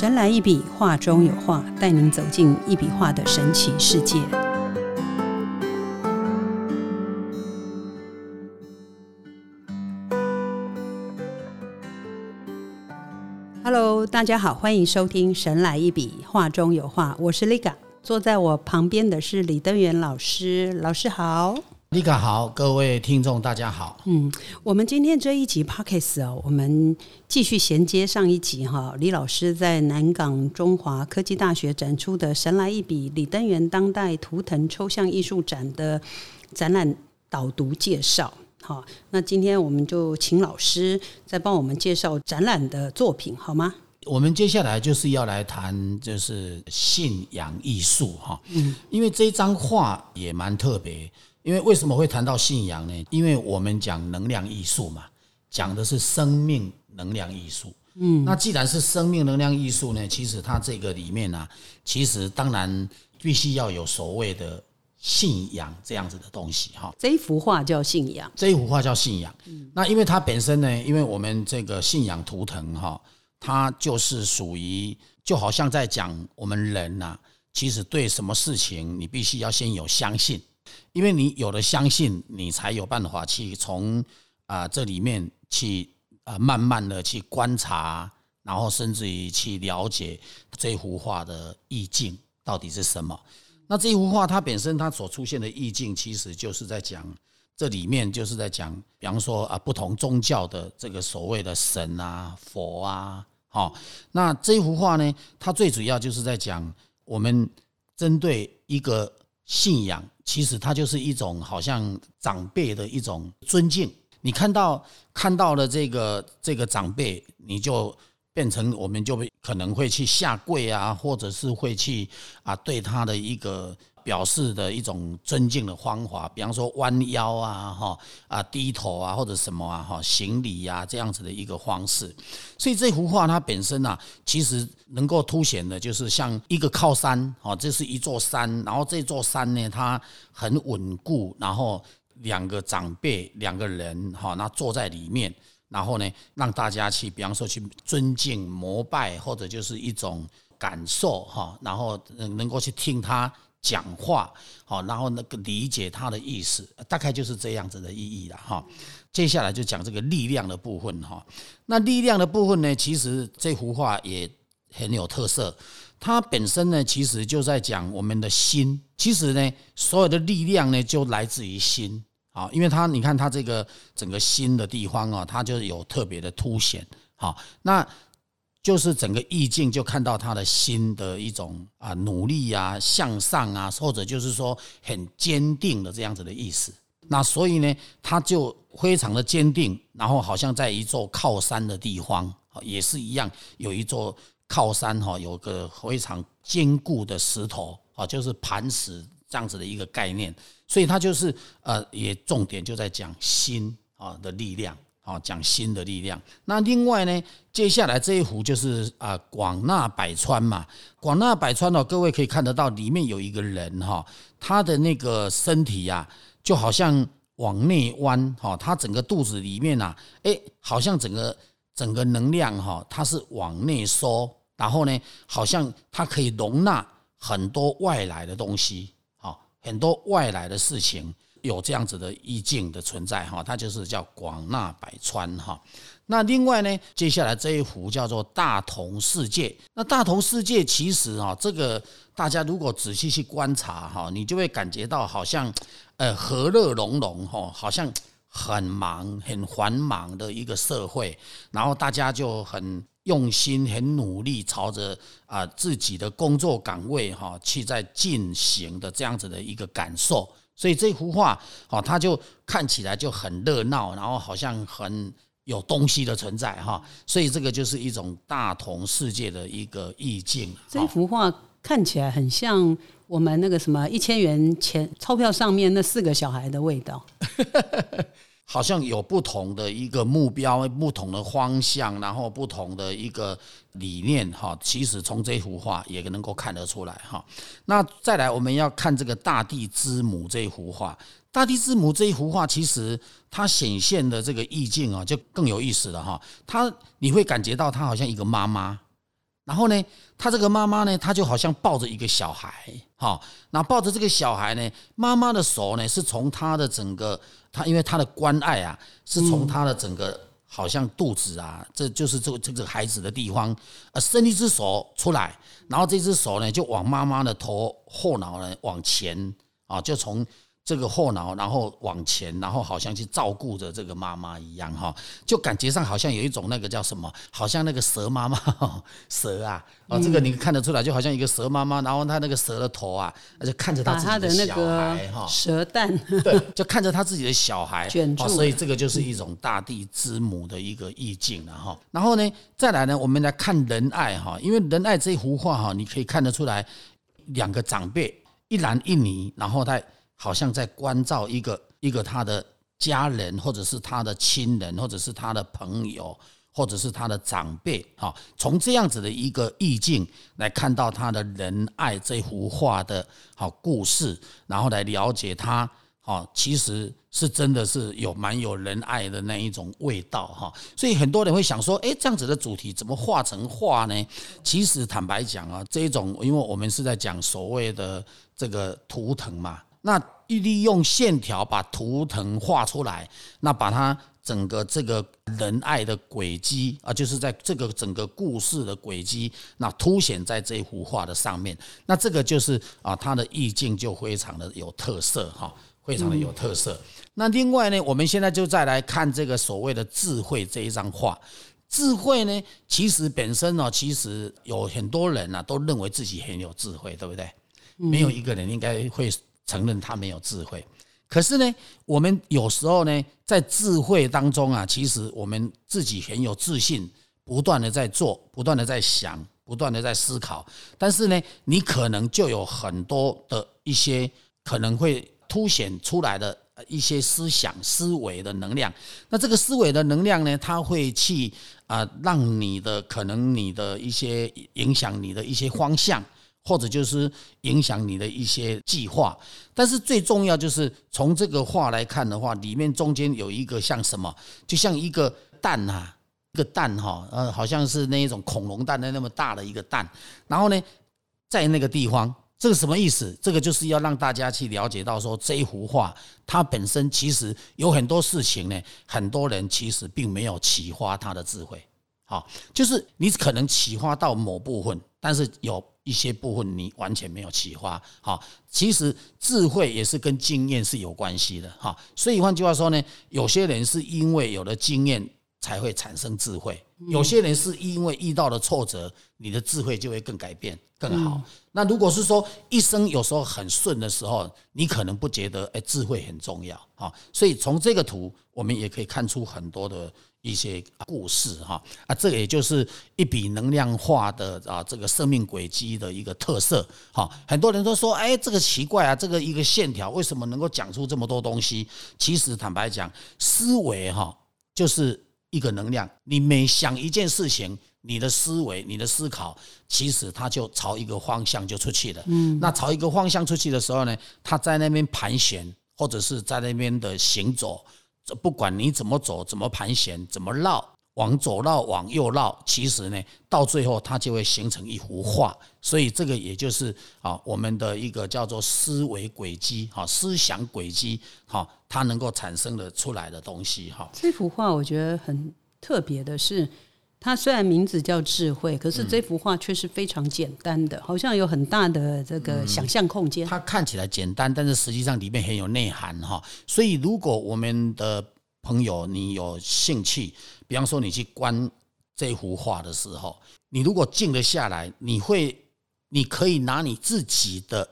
神来一笔，画中有画，带您走进一笔画的神奇世界。Hello，大家好，欢迎收听《神来一笔，画中有画》，我是 Liga，坐在我旁边的是李登元老师，老师好。丽卡好，各位听众大家好。嗯，我们今天这一集 Pockets 哦，我们继续衔接上一集哈。李老师在南港中华科技大学展出的“神来一笔”李登元当代图腾抽象艺术展的展览导读介绍。好，那今天我们就请老师再帮我们介绍展览的作品，好吗？我们接下来就是要来谈，就是信仰艺术哈。嗯，因为这张画也蛮特别。因为为什么会谈到信仰呢？因为我们讲能量艺术嘛，讲的是生命能量艺术。嗯，那既然是生命能量艺术呢，其实它这个里面呢，其实当然必须要有所谓的信仰这样子的东西哈。这一幅画叫信仰，这一幅画叫信仰。那因为它本身呢，因为我们这个信仰图腾哈，它就是属于就好像在讲我们人呐，其实对什么事情你必须要先有相信。因为你有了相信，你才有办法去从啊这里面去啊慢慢的去观察，然后甚至于去了解这幅画的意境到底是什么。那这幅画它本身它所出现的意境，其实就是在讲这里面就是在讲，比方说啊不同宗教的这个所谓的神啊佛啊，好，那这幅画呢，它最主要就是在讲我们针对一个信仰。其实它就是一种好像长辈的一种尊敬。你看到看到了这个这个长辈，你就变成我们就可能会去下跪啊，或者是会去啊对他的一个。表示的一种尊敬的方法，比方说弯腰啊，哈啊低头啊，或者什么啊，哈行礼呀这样子的一个方式。所以这幅画它本身呢，其实能够凸显的就是像一个靠山，哈，这是一座山，然后这座山呢，它很稳固，然后两个长辈两个人，哈，那坐在里面，然后呢，让大家去，比方说去尊敬膜拜，或者就是一种感受，哈，然后能够去听他。讲话好，然后那个理解他的意思，大概就是这样子的意义了哈。接下来就讲这个力量的部分哈。那力量的部分呢，其实这幅画也很有特色。它本身呢，其实就在讲我们的心。其实呢，所有的力量呢，就来自于心啊。因为它，你看它这个整个心的地方啊，它就有特别的凸显。好，那。就是整个意境，就看到他的心的一种啊努力啊向上啊，或者就是说很坚定的这样子的意思。那所以呢，他就非常的坚定，然后好像在一座靠山的地方，也是一样，有一座靠山哈，有个非常坚固的石头啊，就是磐石这样子的一个概念。所以他就是呃，也重点就在讲心啊的力量。啊，讲心的力量。那另外呢，接下来这一幅就是啊，广纳百川嘛。广纳百川哦，各位可以看得到，里面有一个人哈，他的那个身体呀，就好像往内弯哈，他整个肚子里面啊，哎，好像整个整个能量哈，它是往内收，然后呢，好像它可以容纳很多外来的东西，很多外来的事情。有这样子的意境的存在哈，它就是叫广纳百川哈。那另外呢，接下来这一幅叫做大同世界。那大同世界其实哈，这个大家如果仔细去观察哈，你就会感觉到好像呃和乐融融哈，好像很忙很繁忙的一个社会，然后大家就很用心很努力，朝着啊自己的工作岗位哈去在进行的这样子的一个感受。所以这幅画，哦，它就看起来就很热闹，然后好像很有东西的存在，哈。所以这个就是一种大同世界的一个意境。这幅画看起来很像我们那个什么一千元钱钞票上面那四个小孩的味道。好像有不同的一个目标、不同的方向，然后不同的一个理念，哈。其实从这幅画也能够看得出来，哈。那再来，我们要看这个大地之母这一幅画。大地之母这一幅画，其实它显现的这个意境啊，就更有意思了，哈。它你会感觉到它好像一个妈妈，然后呢，他这个妈妈呢，她就好像抱着一个小孩，哈，那抱着这个小孩呢，妈妈的手呢是从他的整个，他因为他的关爱啊，是从他的整个好像肚子啊，这就是这个这个孩子的地方，呃，伸一只手出来，然后这只手呢就往妈妈的头后脑呢往前啊，就从。这个后脑，然后往前，然后好像去照顾着这个妈妈一样哈，就感觉上好像有一种那个叫什么，好像那个蛇妈妈，蛇啊，哦，这个你看得出来，就好像一个蛇妈妈，然后他那个蛇的头啊，而且看着他自己的小孩哈，蛇蛋，对，就看着他自己的小孩。卷住，所以这个就是一种大地之母的一个意境了哈。然后呢，再来呢，我们来看仁爱哈，因为仁爱这幅画哈，你可以看得出来，两个长辈一男一女，然后在。好像在关照一个一个他的家人，或者是他的亲人，或者是他的朋友，或者是他的长辈。哈，从这样子的一个意境来看到他的仁爱这幅画的好故事，然后来了解他。哈，其实是真的是有蛮有仁爱的那一种味道。哈，所以很多人会想说，哎，这样子的主题怎么画成画呢？其实坦白讲啊，这一种，因为我们是在讲所谓的这个图腾嘛。那利用线条把图腾画出来，那把它整个这个仁爱的轨迹啊，就是在这个整个故事的轨迹，那凸显在这幅画的上面。那这个就是啊，它的意境就非常的有特色哈，非常的有特色。那另外呢，我们现在就再来看这个所谓的智慧这一张画。智慧呢，其实本身呢，其实有很多人呢都认为自己很有智慧，对不对？没有一个人应该会。承认他没有智慧，可是呢，我们有时候呢，在智慧当中啊，其实我们自己很有自信，不断的在做，不断的在想，不断的在思考。但是呢，你可能就有很多的一些可能会凸显出来的一些思想、思维的能量。那这个思维的能量呢，它会去啊，让你的可能你的一些影响你的一些方向。或者就是影响你的一些计划，但是最重要就是从这个画来看的话，里面中间有一个像什么，就像一个蛋啊，一个蛋哈，呃，好像是那一种恐龙蛋的那么大的一个蛋。然后呢，在那个地方，这个什么意思？这个就是要让大家去了解到说，这一幅画它本身其实有很多事情呢，很多人其实并没有启发他的智慧。好，就是你可能启发到某部分，但是有。一些部分你完全没有启发，哈，其实智慧也是跟经验是有关系的，哈，所以换句话说呢，有些人是因为有了经验才会产生智慧，有些人是因为遇到了挫折，你的智慧就会更改变更好。那如果是说一生有时候很顺的时候，你可能不觉得哎智慧很重要，哈，所以从这个图我们也可以看出很多的。一些故事哈啊，这也就是一笔能量化的啊，这个生命轨迹的一个特色哈。很多人都说，哎，这个奇怪啊，这个一个线条为什么能够讲出这么多东西？其实坦白讲，思维哈就是一个能量。你每想一件事情，你的思维、你的思考，其实它就朝一个方向就出去了。嗯，那朝一个方向出去的时候呢，它在那边盘旋，或者是在那边的行走。这不管你怎么走，怎么盘旋，怎么绕，往左绕，往右绕，其实呢，到最后它就会形成一幅画。所以这个也就是啊，我们的一个叫做思维轨迹，哈，思想轨迹，哈，它能够产生的出来的东西，哈。这幅画我觉得很特别的是。它虽然名字叫智慧，可是这幅画却是非常简单的，好像有很大的这个想象空间。它看起来简单，但是实际上里面很有内涵哈。所以，如果我们的朋友你有兴趣，比方说你去观这幅画的时候，你如果静得下来，你会，你可以拿你自己的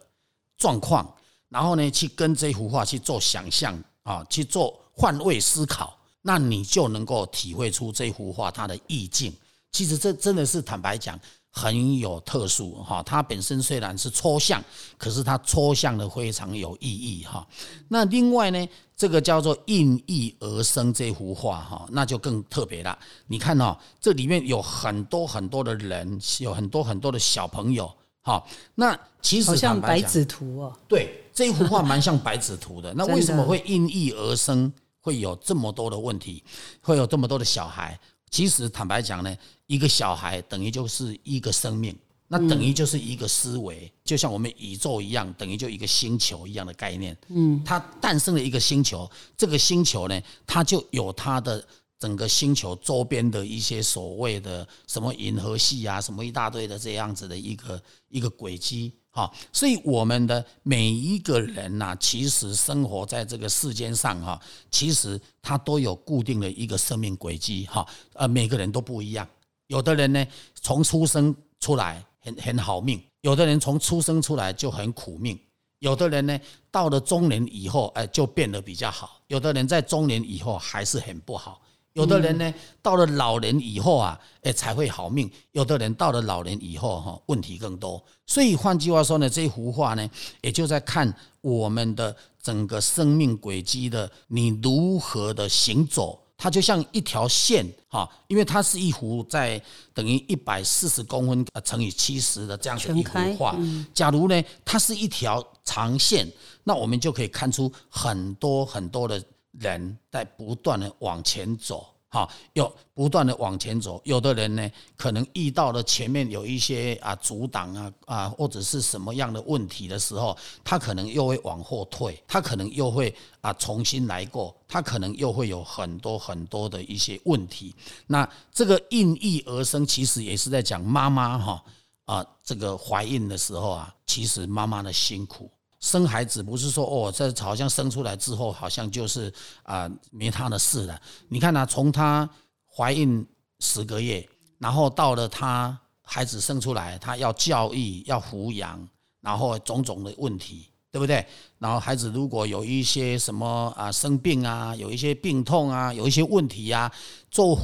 状况，然后呢去跟这幅画去做想象啊，去做换位思考。那你就能够体会出这幅画它的意境。其实这真的是坦白讲很有特殊哈。它本身虽然是抽象，可是它抽象的非常有意义哈。那另外呢，这个叫做应意而生这幅画哈，那就更特别了。你看哦，这里面有很多很多的人，有很多很多的小朋友哈。那其实好像白纸图哦。对，这幅画蛮像白纸图的。那为什么 会应意而生？会有这么多的问题，会有这么多的小孩，其实坦白讲呢，一个小孩等于就是一个生命，那等于就是一个思维，就像我们宇宙一样，等于就一个星球一样的概念。嗯，它诞生了一个星球，这个星球呢，它就有它的整个星球周边的一些所谓的什么银河系啊，什么一大堆的这样子的一个一个轨迹。啊，所以我们的每一个人呐，其实生活在这个世间上哈，其实他都有固定的一个生命轨迹哈，呃，每个人都不一样。有的人呢，从出生出来很很好命；有的人从出生出来就很苦命；有的人呢，到了中年以后，哎，就变得比较好；有的人在中年以后还是很不好。有的人呢，到了老年以后啊，哎才会好命；有的人到了老年以后哈，问题更多。所以换句话说呢，这幅画呢，也就在看我们的整个生命轨迹的你如何的行走。它就像一条线哈，因为它是一幅在等于一百四十公分乘以七十的这样的一幅画。假如呢，它是一条长线，那我们就可以看出很多很多的。人在不断的往前走，哈，又不断的往前走。有的人呢，可能遇到了前面有一些啊阻挡啊啊，或者是什么样的问题的时候，他可能又会往后退，他可能又会啊重新来过，他可能又会有很多很多的一些问题。那这个应运而生，其实也是在讲妈妈哈啊，这个怀孕的时候啊，其实妈妈的辛苦。生孩子不是说哦，这好像生出来之后好像就是啊没他的事了。你看呢，从她怀孕十个月，然后到了她孩子生出来，她要教育、要抚养，然后种种的问题，对不对？然后孩子如果有一些什么啊生病啊，有一些病痛啊，有一些问题呀，做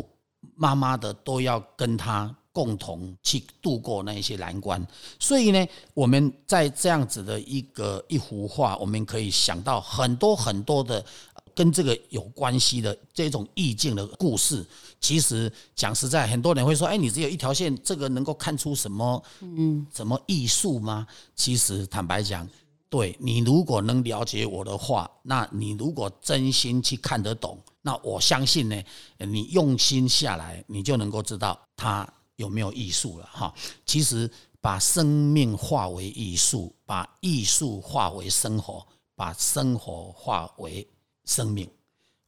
妈妈的都要跟他。共同去度过那一些难关，所以呢，我们在这样子的一个一幅画，我们可以想到很多很多的跟这个有关系的这种意境的故事。其实讲实在，很多人会说：“哎，你只有一条线，这个能够看出什么？嗯，什么艺术吗？”其实坦白讲，对你如果能了解我的话，那你如果真心去看得懂，那我相信呢，你用心下来，你就能够知道它。有没有艺术了哈？其实把生命化为艺术，把艺术化为生活，把生活化为生命，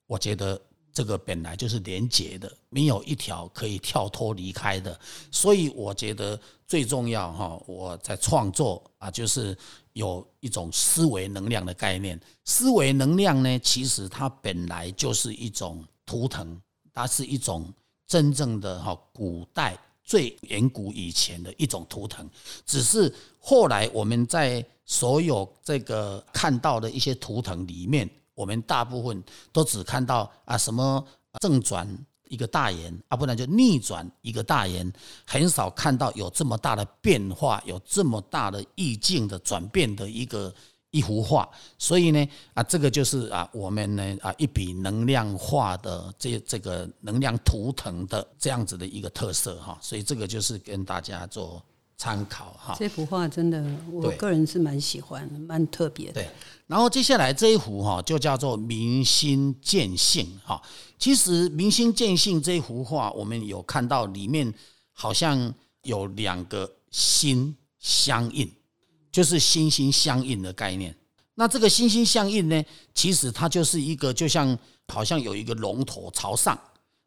我觉得这个本来就是连结的，没有一条可以跳脱离开的。所以我觉得最重要哈，我在创作啊，就是有一种思维能量的概念。思维能量呢，其实它本来就是一种图腾，它是一种真正的哈古代。最远古以前的一种图腾，只是后来我们在所有这个看到的一些图腾里面，我们大部分都只看到啊什么正转一个大圆啊，不然就逆转一个大圆，很少看到有这么大的变化，有这么大的意境的转变的一个。一幅画，所以呢，啊，这个就是啊，我们呢啊，一笔能量画的这这个能量图腾的这样子的一个特色哈，所以这个就是跟大家做参考哈。这幅画真的，我个人是蛮喜欢，蛮特别的。对，然后接下来这一幅哈，就叫做明心见性哈。其实明心见性这一幅画，我们有看到里面好像有两个心相应。就是心心相印的概念。那这个心心相印呢，其实它就是一个，就像好像有一个龙头朝上，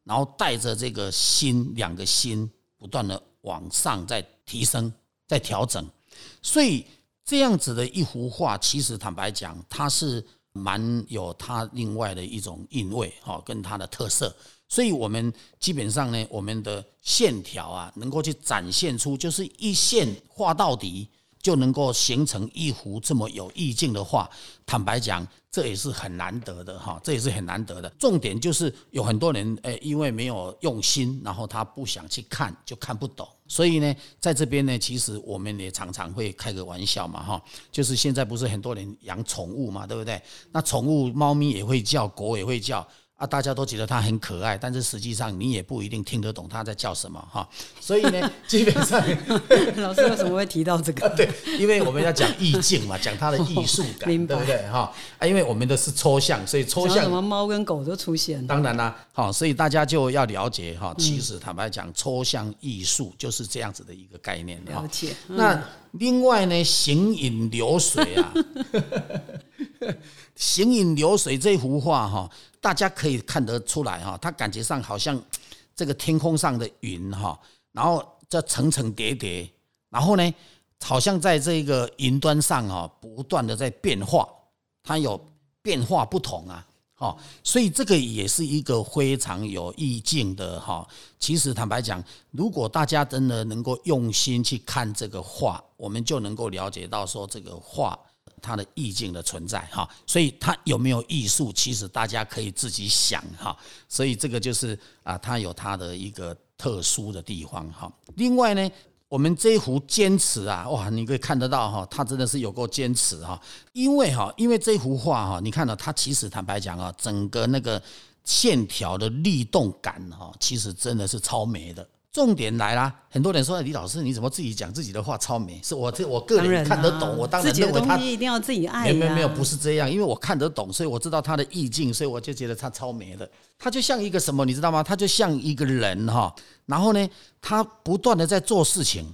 然后带着这个心，两个心不断的往上在提升，在调整。所以这样子的一幅画，其实坦白讲，它是蛮有它另外的一种韵味哈，跟它的特色。所以我们基本上呢，我们的线条啊，能够去展现出，就是一线画到底。就能够形成一幅这么有意境的画。坦白讲，这也是很难得的哈，这也是很难得的。重点就是有很多人诶，因为没有用心，然后他不想去看，就看不懂。所以呢，在这边呢，其实我们也常常会开个玩笑嘛哈，就是现在不是很多人养宠物嘛，对不对？那宠物猫咪也会叫，狗也会叫。啊，大家都觉得他很可爱，但是实际上你也不一定听得懂他在叫什么哈。所以呢，基本上 老师为什么会提到这个？对，因为我们要讲意境嘛，讲它的艺术感，对不对哈？啊，因为我们的是抽象，所以抽象什么猫跟狗都出现。当然啦，好，所以大家就要了解哈。其实坦白讲，抽象艺术就是这样子的一个概念。了解。那另外呢，行云流水啊。行云流水这幅画哈，大家可以看得出来哈，它感觉上好像这个天空上的云哈，然后这层层叠叠，然后呢，好像在这个云端上哈，不断的在变化，它有变化不同啊，哈，所以这个也是一个非常有意境的哈。其实坦白讲，如果大家真的能够用心去看这个画，我们就能够了解到说这个画。它的意境的存在哈，所以它有没有艺术，其实大家可以自己想哈。所以这个就是啊，它有它的一个特殊的地方哈。另外呢，我们这幅坚持啊，哇，你可以看得到哈，它真的是有够坚持哈。因为哈，因为这幅画哈，你看到它其实坦白讲啊，整个那个线条的律动感哈，其实真的是超美的。重点来啦！很多人说李老师，你怎么自己讲自己的话超美？是我这我个人看得懂，我当然认为他一定要自己爱。没有没有没有，不是这样，因为我看得懂，所以我知道他的意境，所以我就觉得他超美的。他就像一个什么，你知道吗？他就像一个人哈，然后呢，他不断的在做事情，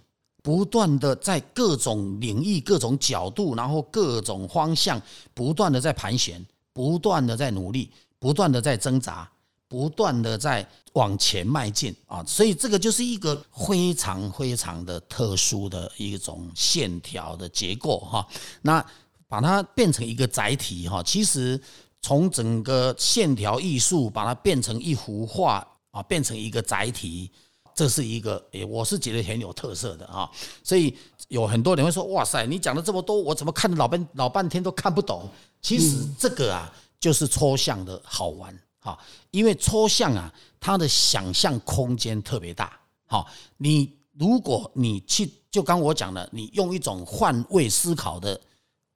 不断的在各种领域、各种角度，然后各种方向，不断的在盘旋，不断的在努力，不断的在挣扎。不断的在往前迈进啊，所以这个就是一个非常非常的特殊的一种线条的结构哈。那把它变成一个载体哈，其实从整个线条艺术把它变成一幅画啊，变成一个载体，这是一个诶，我是觉得很有特色的啊。所以有很多人会说：“哇塞，你讲了这么多，我怎么看了老半老半天都看不懂？”其实这个啊，就是抽象的好玩。好，因为抽象啊，它的想象空间特别大。好，你如果你去，就刚我讲的，你用一种换位思考的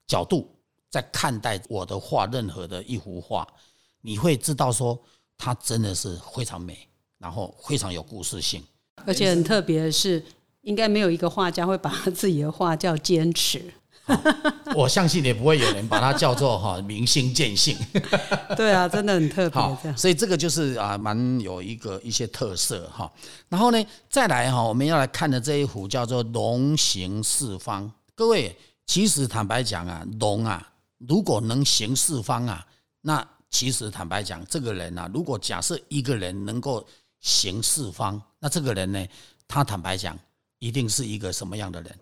角度在看待我的画，任何的一幅画，你会知道说，它真的是非常美，然后非常有故事性，而且很特别的是，应该没有一个画家会把自己的画叫坚持。我相信也不会有人把它叫做哈明星见性。对啊，真的很特别。这样，所以这个就是啊，蛮有一个一些特色哈。然后呢，再来哈，我们要来看的这一幅叫做龙行四方。各位，其实坦白讲啊，龙啊，如果能行四方啊，那其实坦白讲，这个人啊，如果假设一个人能够行四方，那这个人呢，他坦白讲，一定是一个什么样的人？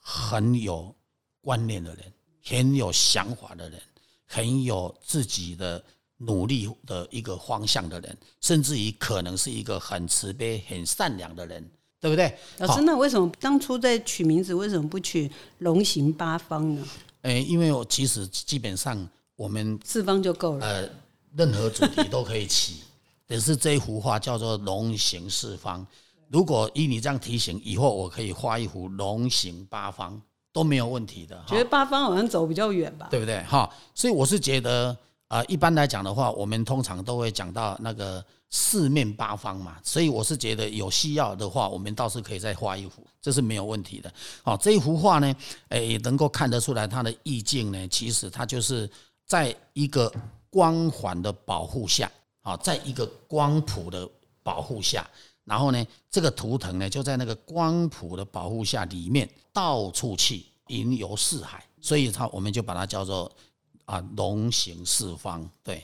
很有。观念的人，很有想法的人，很有自己的努力的一个方向的人，甚至于可能是一个很慈悲、很善良的人，对不对？老师，那为什么当初在取名字，为什么不取龙行八方呢？诶，因为我其实基本上我们四方就够了。呃，任何主题都可以起，只是这一幅画叫做龙行四方。如果依你这样提醒，以后我可以画一幅龙行八方。都没有问题的，觉得八方好像走比较远吧，对不对？哈，所以我是觉得，啊，一般来讲的话，我们通常都会讲到那个四面八方嘛，所以我是觉得有需要的话，我们倒是可以再画一幅，这是没有问题的。好，这一幅画呢，诶，能够看得出来它的意境呢，其实它就是在一个光环的保护下，啊，在一个光谱的保护下。然后呢，这个图腾呢就在那个光谱的保护下，里面到处去云游四海，所以它我们就把它叫做啊龙行四方。对，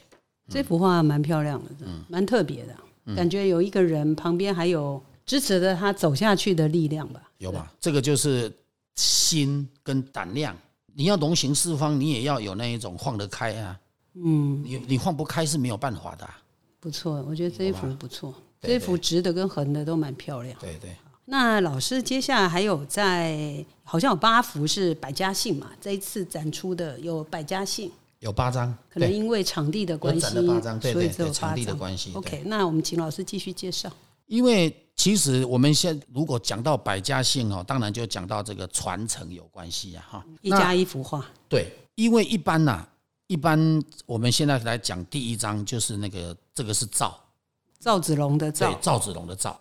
这幅画蛮漂亮的，嗯，蛮特别的，感觉有一个人旁边还有支持着他走下去的力量吧？有吧？这个就是心跟胆量。你要龙行四方，你也要有那一种放得开啊。嗯，你你放不开是没有办法的。不错，我觉得这一幅不错。这幅直的跟横的都蛮漂亮。对对。那老师接下来还有在，好像有八幅是百家姓嘛？这一次展出的有百家姓，有八张。可能因为场地的关系，所以只有场地的关系。OK，那我们请老师继续介绍。因为其实我们现如果讲到百家姓哦，当然就讲到这个传承有关系啊，哈。一家一幅画。对，因为一般呐，一般我们现在来讲第一章就是那个这个是赵，赵子龙的对赵，，赵子龙的赵。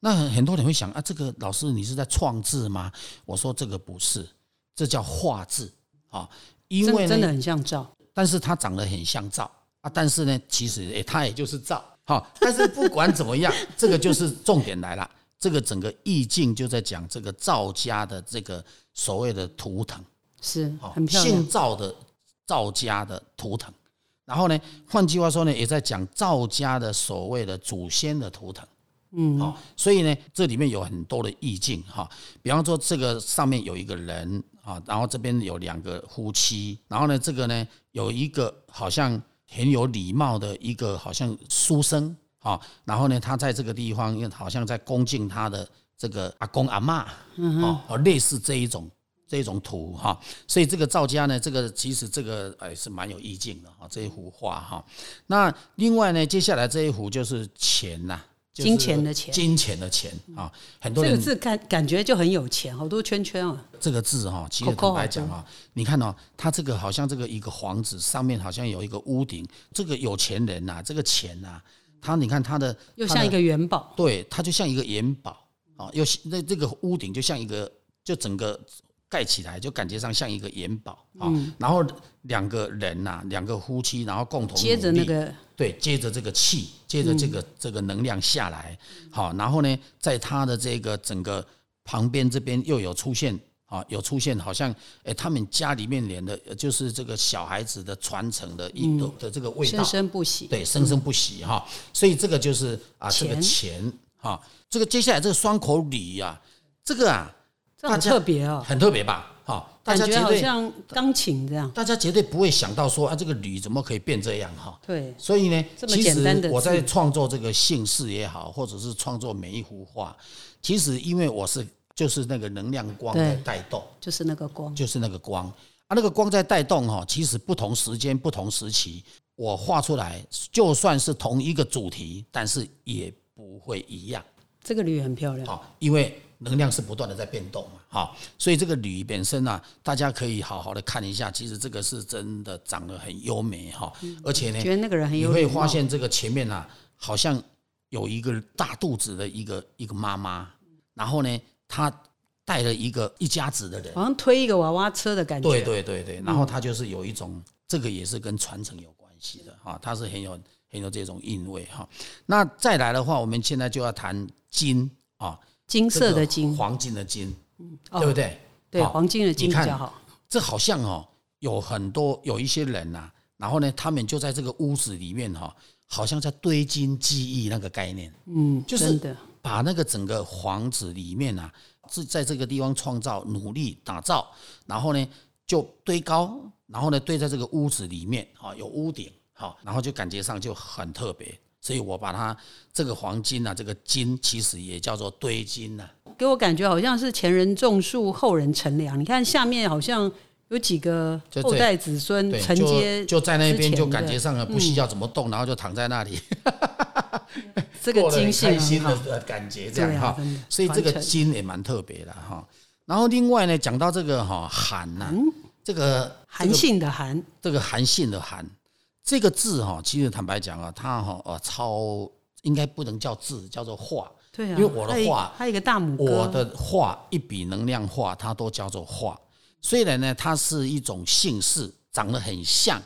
那很很多人会想啊，这个老师你是在创字吗？我说这个不是，这叫画字啊，因为真真的很像赵。但是它长得很像赵啊，但是呢，其实诶，它也就是赵。好，但是不管怎么样，这个就是重点来了。这个整个意境就在讲这个赵家的这个所谓的图腾，是好很漂亮姓，赵的赵家的图腾。然后呢，换句话说呢，也在讲赵家的所谓的祖先的图腾。嗯，好，所以呢，这里面有很多的意境哈。比方说，这个上面有一个人啊，然后这边有两个夫妻，然后呢，这个呢有一个好像很有礼貌的一个好像书生啊，然后呢，他在这个地方好像在恭敬他的这个阿公阿妈，哦，哦类似这一种这一种图哈，所以这个赵家呢，这个其实这个哎是蛮有意境的哈，这一幅画哈。那另外呢，接下来这一幅就是钱呐、就是金钱的钱金钱的钱啊，很多人这个字感感觉就很有钱，好多圈圈啊。这个字哈，其实坦白讲啊，你看哦，它这个好像这个一个房子上面好像有一个屋顶，这个有钱人呐、这个钱呐、他你看他的又像一个元宝，对，它就像一个元宝啊，又那这个屋顶就像一个，就整个盖起来，就感觉上像一个元宝啊。嗯然后两个人呐、两个夫妻，然后共同接着那个对，接着这个气，接着这个、这个能量下来，好，然后呢，在他的这个整个旁边这边又有出现。啊，有出现好像，哎，他们家里面连的，呃就是这个小孩子的传承的一的的这个味道生，生不息。对，生生不息哈。所以这个就是啊，这个钱钱哈，这个接下来这个双口礼呀，这个啊这很特别哦，很特别吧？哈，大感觉家绝对好像钢琴这样。大家绝对不会想到说啊，这个铝怎么可以变这样哈？对，所以呢，其实我在字创作这个姓氏也好，或者是创作每一幅画，其实因为我是就是那个能量光在对带动。就是那个光。就是那个光啊，那个光在带动哈，其实不同时间、不同时期，我画出来，就算是同一个主题，但是也不会一样这个铝很漂亮，啊，因为能量是不断的在变动嘛，哈，所以这个铝本身啊，大家可以好好的看一下，其实这个是真的长得很优美哈，而且呢，觉得那个人很你会发现这个前面啊，好像有一个大肚子的一个一个妈妈，然后呢，她带了一个一家子的人。好像推一个娃娃车的感觉。对对对对，然后它就是有一种，这个也是跟传承有关系的哈，它是很有很有这种韵味哈。那再来的话，我们现在就要谈金啊，金色的金，黄金的金，哦对不对？对，好黄金的金你看比较好。这好像哦，有很多有一些人呐、然后呢，他们就在这个屋子里面哈、好像在堆金记忆那个概念，嗯，就是把那个整个房子里面啊，是在这个地方创造、努力打造，然后呢就堆高，然后呢堆在这个屋子里面，哈，有屋顶，好，然后就感觉上就很特别。所以我把它这个黄金啊，这个金其实也叫做堆金呐、给我感觉好像是前人种树，后人乘凉。你看下面好像有几个就后代子孙，承接就就在那边就感觉上了不需要怎么动，然后就躺在那里，这个金性开心很好。的感觉，这样哈啊。所以这个金也蛮特别的哈。然后另外呢，讲到这个哈韩呐，这个嗯韩信的韩，这个韩信的韩这个字哈，其实坦白讲啊，它哈呃超应该不能叫字，叫做画。对啊，因为我的画还有一个大拇哥，我的画一笔能量画，它都叫做画。虽然呢，它是一种姓氏，长得很像，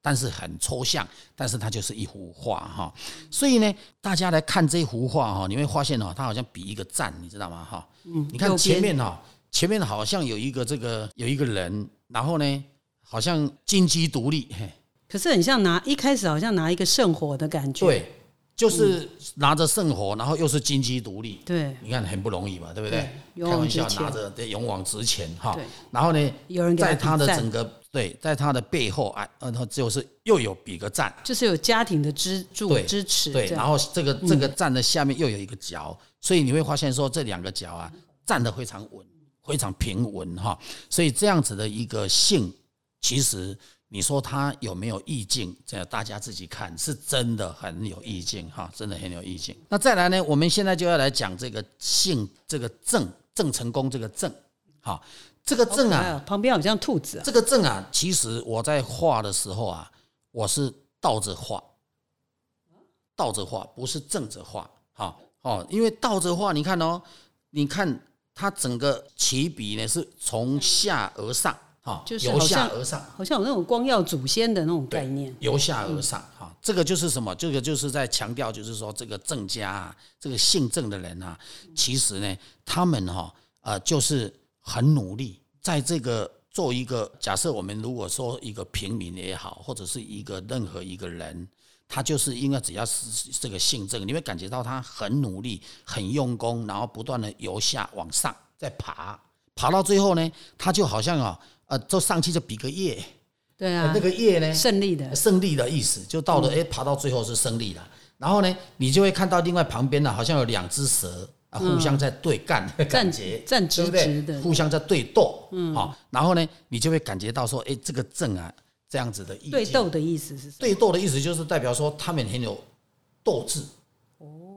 但是很抽象，但是它就是一幅画哈。所以呢，大家来看这幅画哈，你会发现哦，它好像比一个赞，你知道吗？哈，嗯，你看前面哈，前面好像有一个这个有一个人，然后呢，好像金鸡独立，嘿，可是很像拿一开始好像拿一个圣火的感觉。对，就是拿着圣火，然后又是金鸡独立，对，你看很不容易嘛，对不对？开玩笑，拿着对勇往直前哈。然后呢，有人他在他的整个对，在他的背后啊，然后就是又有比个赞，就是有家庭的支柱支持，对，然后这个这个站的下面又有一个角，所以你会发现说这两个角啊站得非常稳，非常平稳哈。所以这样子的一个性，其实你说他有没有意境，这大家自己看，是真的很有意境哈，真的很有意境。那再来呢，我们现在就要来讲这个姓，这个郑郑成功这个郑，好，这个郑啊，旁边好像兔子啊，这个郑啊，其实我在画的时候啊，我是倒着画，倒着画，不是正着画。哈哦，因为倒着画，你看哦，你看它整个起笔呢是从下而上，哈，就是由好像下而上。好像有那种光耀祖先的那种概念。由下而上，哈、这个就是什么？这个就是在强调，就是说这个郑家啊，这个姓郑的人啊，其实呢，他们哈、呃，就是很努力，在这个做一个假设，我们如果说一个平民也好，或者是一个任何一个人，他就是因为只要是这个姓郑，你会感觉到他很努力、很用功，然后不断的由下往上在爬，爬到最后呢，他就好像啊，呃，就上去就比个耶，对啊，那个耶呢，胜利的。胜利的意思，就到了哎、爬到最后是胜利了。然后呢，你就会看到另外旁边呢，好像有两只蛇啊，互相在对干的感觉，站直直的。对？互相在对斗，嗯，好、然后呢，你就会感觉到说，哎，这个正啊，这样子的意境，对斗的意思是什么？对斗的意思就是代表说他们很有斗志，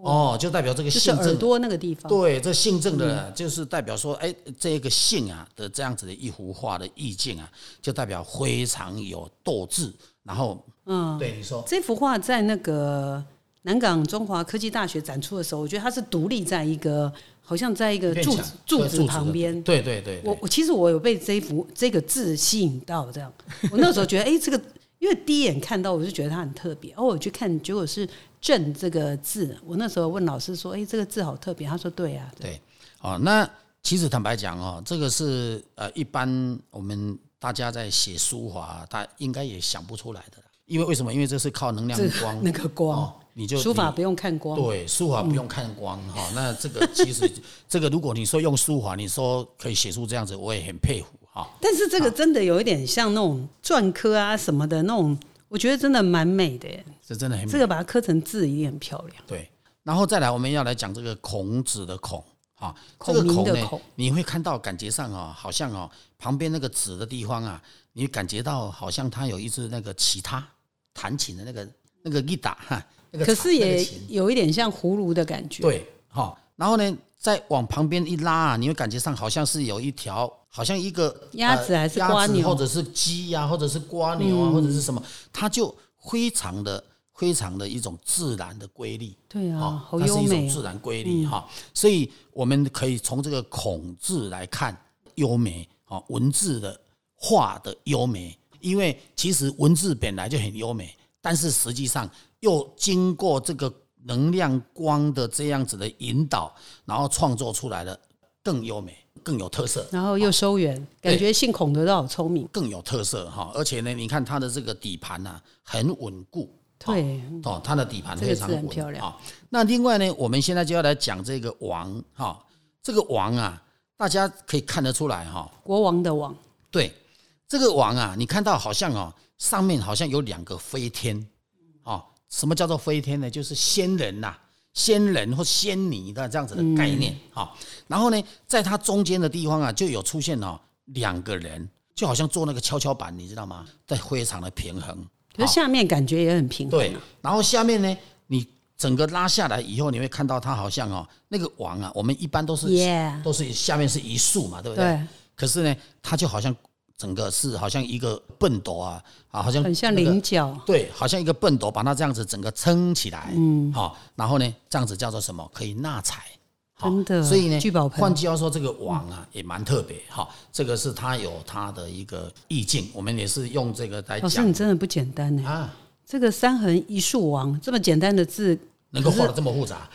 哦，就代表这个就是姓郑耳朵那个地方。对，这姓郑嗯的，就是代表说，哎，这个姓啊的这样子的一幅画的意境啊，就代表非常有斗志。然后，嗯，对你说，这幅画在那个南港中华科技大学展出的时候，我觉得它是独立在一个，好像在一个柱柱子旁边。对对对，对我我其实我有被这一幅这个字吸引到，这样。我那时候觉得，哎、这个因为第一眼看到，我就觉得它很特别。哦，我去看，结果是“正”这个字。我那时候问老师说，哎、这个字好特别。他说，对啊，对，哦，那其实坦白讲哦，这个是呃，一般我们大家在写书法，他应该也想不出来的啦，因为为什么？因为这是靠能量光，那个光，哦，你就书法不用看光。对，书法不用看光哈、那这个其实这个如果你说用书法，你说可以写出这样子，我也很佩服哈、但是这个真的有一点像那种篆刻啊什么的那种，我觉得真的蛮美的耶。这真的很美这个把它刻成字一定很漂亮。对。然后再来，我们要来讲这个孔子的孔啊，这个孔呢的孔，你会看到感觉上哦，好像哦旁边那个子的地方啊，你感觉到好像它有一只那个其他弹琴的那个那个一打哈，那个可是也有一点像葫芦的感觉。，对，好、然后呢，再往旁边一拉啊，你会感觉上好像是有一条，好像一个鸭子还是呃鸭子瓜牛？嗯或者是鸡呀、或者是瓜牛啊，或者是什么，它就非常的非常的一种自然的规律。对啊，哦好它是一种。自然规律哈、所以我们可以从这个孔字来看优美啊，文字的画的优美，因为其实文字本来就很优美，但是实际上又经过这个能量光的这样子的引导，然后创作出来的更优美、更有特色。然后又收圆，感觉姓孔的都好聪明。更有特色。哈，而且呢，你看它的这个底盘呐、很稳固，对，哦，它的底盘非常稳。漂亮。啊、那另外呢，我们现在就要来讲这个王哈、这个王啊，大家可以看得出来哈、国王的王，对，这个王啊，你看到好像哦，上面好像有两个飞天，哦，什么叫做飞天呢？就是仙人呐、仙人或仙女的这样子的概念哈、哦然后呢，在它中间的地方啊，就有出现哦两个人，就好像做那个跷跷板，你知道吗？在非常的平衡。可是下面感觉也很平衡。对，然后下面呢，你整个拉下来以后，你会看到它好像哦，那个网啊，我们一般都是 Yeah 都是下面是一束嘛，对不对？对，可是呢，它就好像整个是好像一个笨斗啊，啊，好像很像菱角。对，好像一个笨斗，把它这样子整个撑起来，嗯，好，然后呢，这样子叫做什么？可以纳财。好真的所以呢，聚宝盆换句话说，这个王啊也蛮特别，哈，这个是它有它的一个意境，我们也是用这个来老师，讲你真的不简单呢。啊，这个三横一竖王这么简单的字，能够画的这么复杂，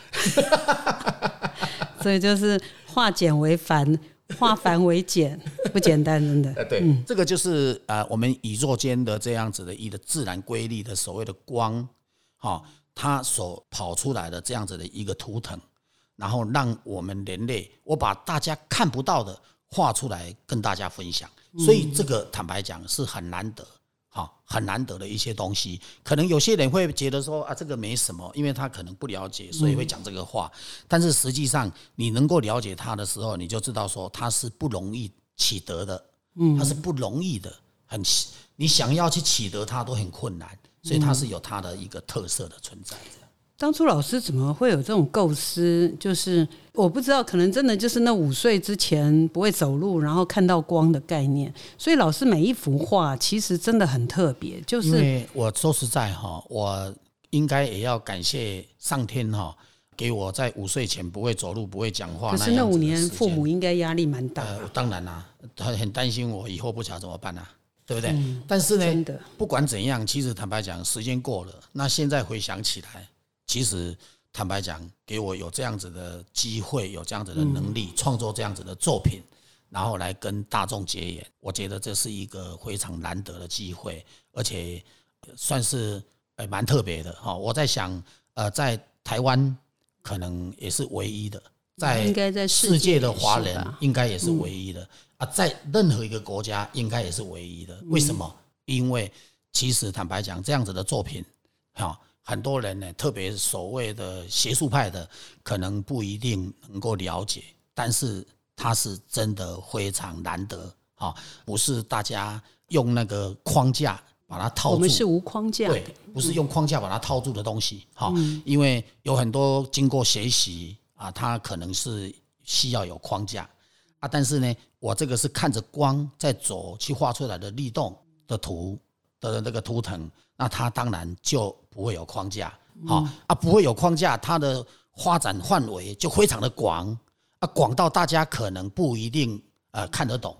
所以就是化简为繁，化繁为简，不简单，真的。呃，对，这个就是呃我们宇宙间的这样子的一个自然规律的所谓的光，哈、它所跑出来的这样子的一个图腾，然后让我们人类，我把大家看不到的画出来跟大家分享，所以这个坦白讲是很难得。好，很难得的一些东西，可能有些人会觉得说啊，这个没什么，因为他可能不了解，所以会讲这个话。但是实际上，你能够了解他的时候，你就知道说他是不容易取得的，嗯，他是不容易的，很你想要去取得他都很困难，所以他是有他的一个特色的存在。当初老师怎么会有这种构思？就是我不知道，可能真的就是那五岁之前不会走路，然后看到光的概念。所以老师每一幅画其实真的很特别，就因是为我说实在哈，我应该也要感谢上天哈，给我在五岁前不会走路、不会讲话。可是那五年父母应该压力蛮大。呃，当然啦，他很担心我以后不晓得怎么办啊，对不对？但是呢，不管怎样，其实坦白讲，时间过了，那现在回想起来，其实坦白讲，给我有这样子的机会，有这样子的能力，创作这样子的作品。然后来跟大众结缘，我觉得这是一个非常难得的机会，而且算是呃蛮特别的哈。我在想，呃，在台湾可能也是唯一的，在应该在世界的华人应该也是唯一的啊，在任何一个国家应该也是唯一的。为什么？因为其实坦白讲，这样子的作品，哈，很多人呢，特别所谓的学术派的，可能不一定能够了解，但是。它是真的非常难得，哈，不是大家用那个框架把它套住。我们是无框架，对，不是用框架把它套住的东西，哈，因为有很多经过学习啊，它可能是需要有框架啊，但是呢，我这个是看着光在走去画出来的律动的图的那个图腾，那它当然就不会有框架，好啊，不会有框架，它的发展范围就非常的广。啊，广到大家可能不一定呃看得懂，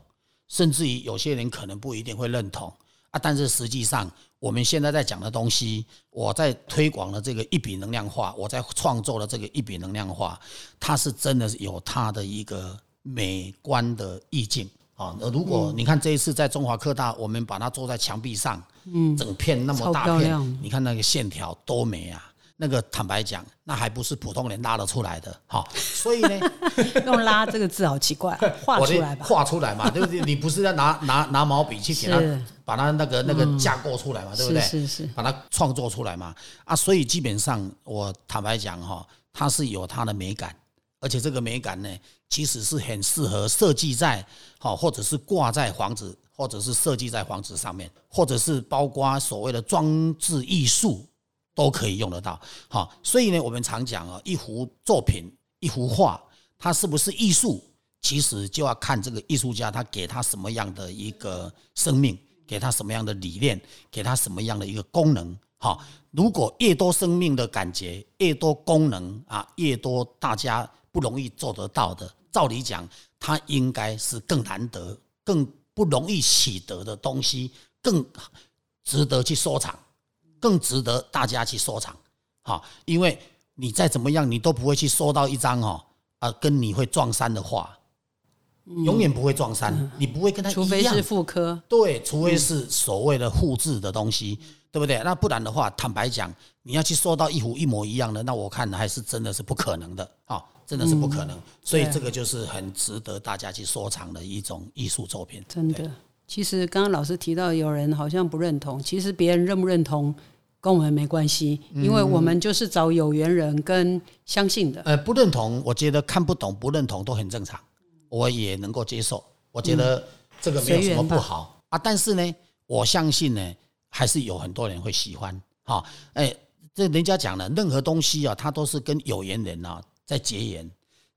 甚至于有些人可能不一定会认同啊。但是实际上，我们现在在讲的东西，我在推广的这个一笔能量化，我在创作的这个一笔能量化，它是真的是有它的一个美观的意境啊。那如果你看这一次在中华科大，我们把它做在墙壁上，嗯，整片那么大片，你看那个线条多美啊！那个坦白讲，那还不是普通人拉得出来的，好，所以呢，用“拉”这个字好奇怪，画出来吧，画出来嘛，对不对？你不是要拿拿拿毛笔去给它把它那个那个架构出来嘛，对不对？是是，把它创作出来嘛，啊，所以基本上我坦白讲哈，它是有它的美感，而且这个美感呢，其实是很适合设计在好，或者是挂在房子，或者是设计在房子上面，或者是包括所谓的装置艺术。都可以用得到，好，所以呢，我们常讲啊，一幅作品、一幅画，它是不是艺术，其实就要看这个艺术家他给他什么样的一个生命，给他什么样的理念，给他什么样的一个功能，好，如果越多生命的感觉，越多功能啊，越多大家不容易做得到的，照理讲，它应该是更难得、更不容易取得的东西，更值得去收藏。更值得大家去收藏，好，因为你再怎么样，你都不会去收到一张哦啊，跟你会撞衫的画，永远不会撞衫，你不会跟他一样，除非是妇科，对，除非是所谓的复制的东西，对不对？那不然的话，坦白讲，你要去收到一幅一模一样的，那我看还是真的是不可能的，啊，真的是不可能。所以这个就是很值得大家去收藏的一种艺术作品。真的，其实刚刚老师提到有人好像不认同，其实别人认不认同？跟我们没关系，因为我们就是找有缘人跟相信的。呃，不认同，我觉得看不懂、不认同都很正常，我也能够接受。我觉得这个没有什么不好啊。但是呢，我相信呢，还是有很多人会喜欢。哈，哎，这人家讲了，任何东西啊，它都是跟有缘人啊在结缘，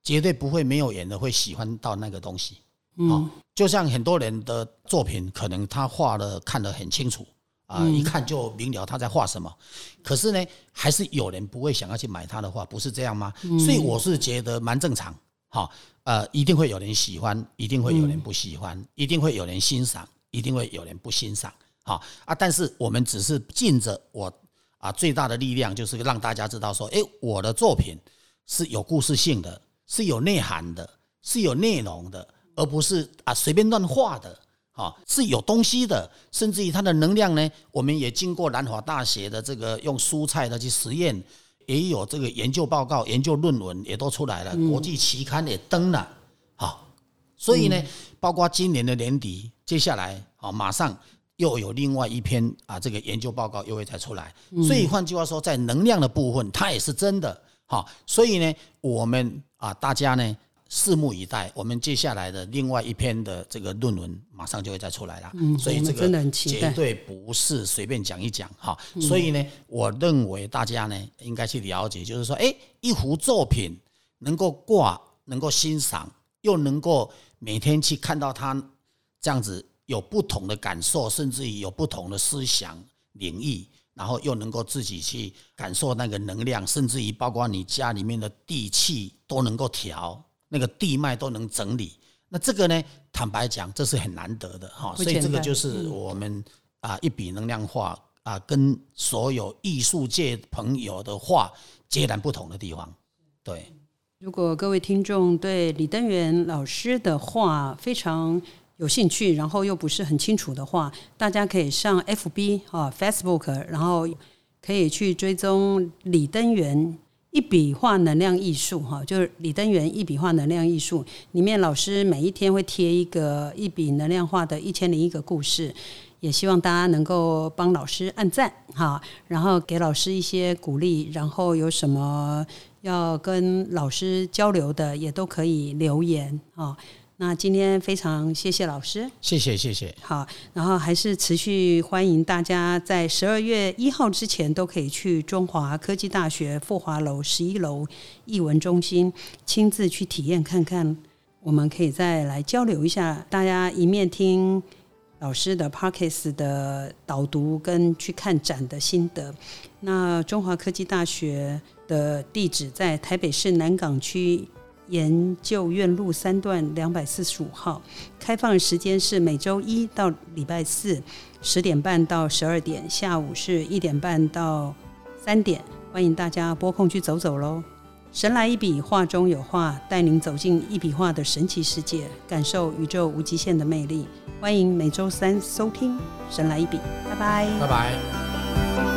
绝对不会没有缘的会喜欢到那个东西。嗯，就像很多人的作品，可能他画的看得很清楚。啊，一看就明了他在画什么，可是呢，还是有人不会想要去买他的画，不是这样吗？所以我是觉得蛮正常，哈，呃，一定会有人喜欢，一定会有人不喜欢，一定会有人欣赏，一定会有人不欣赏，哈啊，但是我们只是尽着我啊最大的力量，就是让大家知道说，哎，我的作品是有故事性的，是有内涵的，是有内容的，而不是啊随便乱画的。啊，是有东西的，甚至于它的能量呢，我们也经过南华大学的这个用蔬菜的去实验，也有这个研究报告、研究论文也都出来了，国际期刊也登了。好，所以呢，包括今年的年底，接下来啊，马上又有另外一篇啊，这个研究报告又会再出来。所以换句话说，在能量的部分，它也是真的。好，所以呢，我们啊，大家呢。拭目以待，我们接下来的另外一篇的这个论文马上就会再出来了，嗯所以这个绝对不是随便讲一讲哈。所以呢，我认为大家呢应该去了解，就是说，哎，一幅作品能够挂，能够欣赏，又能够每天去看到它这样子有不同的感受，甚至于有不同的思想领域，然后又能够自己去感受那个能量，甚至于包括你家里面的地气都能够调，那个地脉都能整理。那这个呢，坦白讲，这是很难得的哈。所以这个就是我们啊一笔能量画啊，跟所有艺术界朋友的画截然不同的地方。对，如果各位听众对李登元老师的话非常有兴趣，然后又不是很清楚的话，大家可以上 FB 啊 Facebook，然后可以去追踪李登元一笔画能量艺术哈，就是李登元一笔画能量艺术里面，老师每一天会贴一个一笔能量画的一千零一个故事，也希望大家能够帮老师按赞哈，然后给老师一些鼓励，然后有什么要跟老师交流的，也都可以留言啊。那今天非常谢谢老师，谢谢谢谢。好，然后还是持续欢迎大家在十二月一号之前都可以去中华科技大学富华楼十一楼艺文中心亲自去体验看看，我们可以再来交流一下，大家一面听老师的 Parkes 的导读跟去看展的心得。那中华科技大学的地址在台北市南港区。研究院路三段两百四十五号，开放时间是每周一到礼拜四十点半到十二点，下午是一点半到三点，欢迎大家拨空去走走喽！神来一笔，画中有画，带您走进一笔画的神奇世界，感受宇宙无极限的魅力。欢迎每周三收听《神来一笔》，拜拜，拜拜。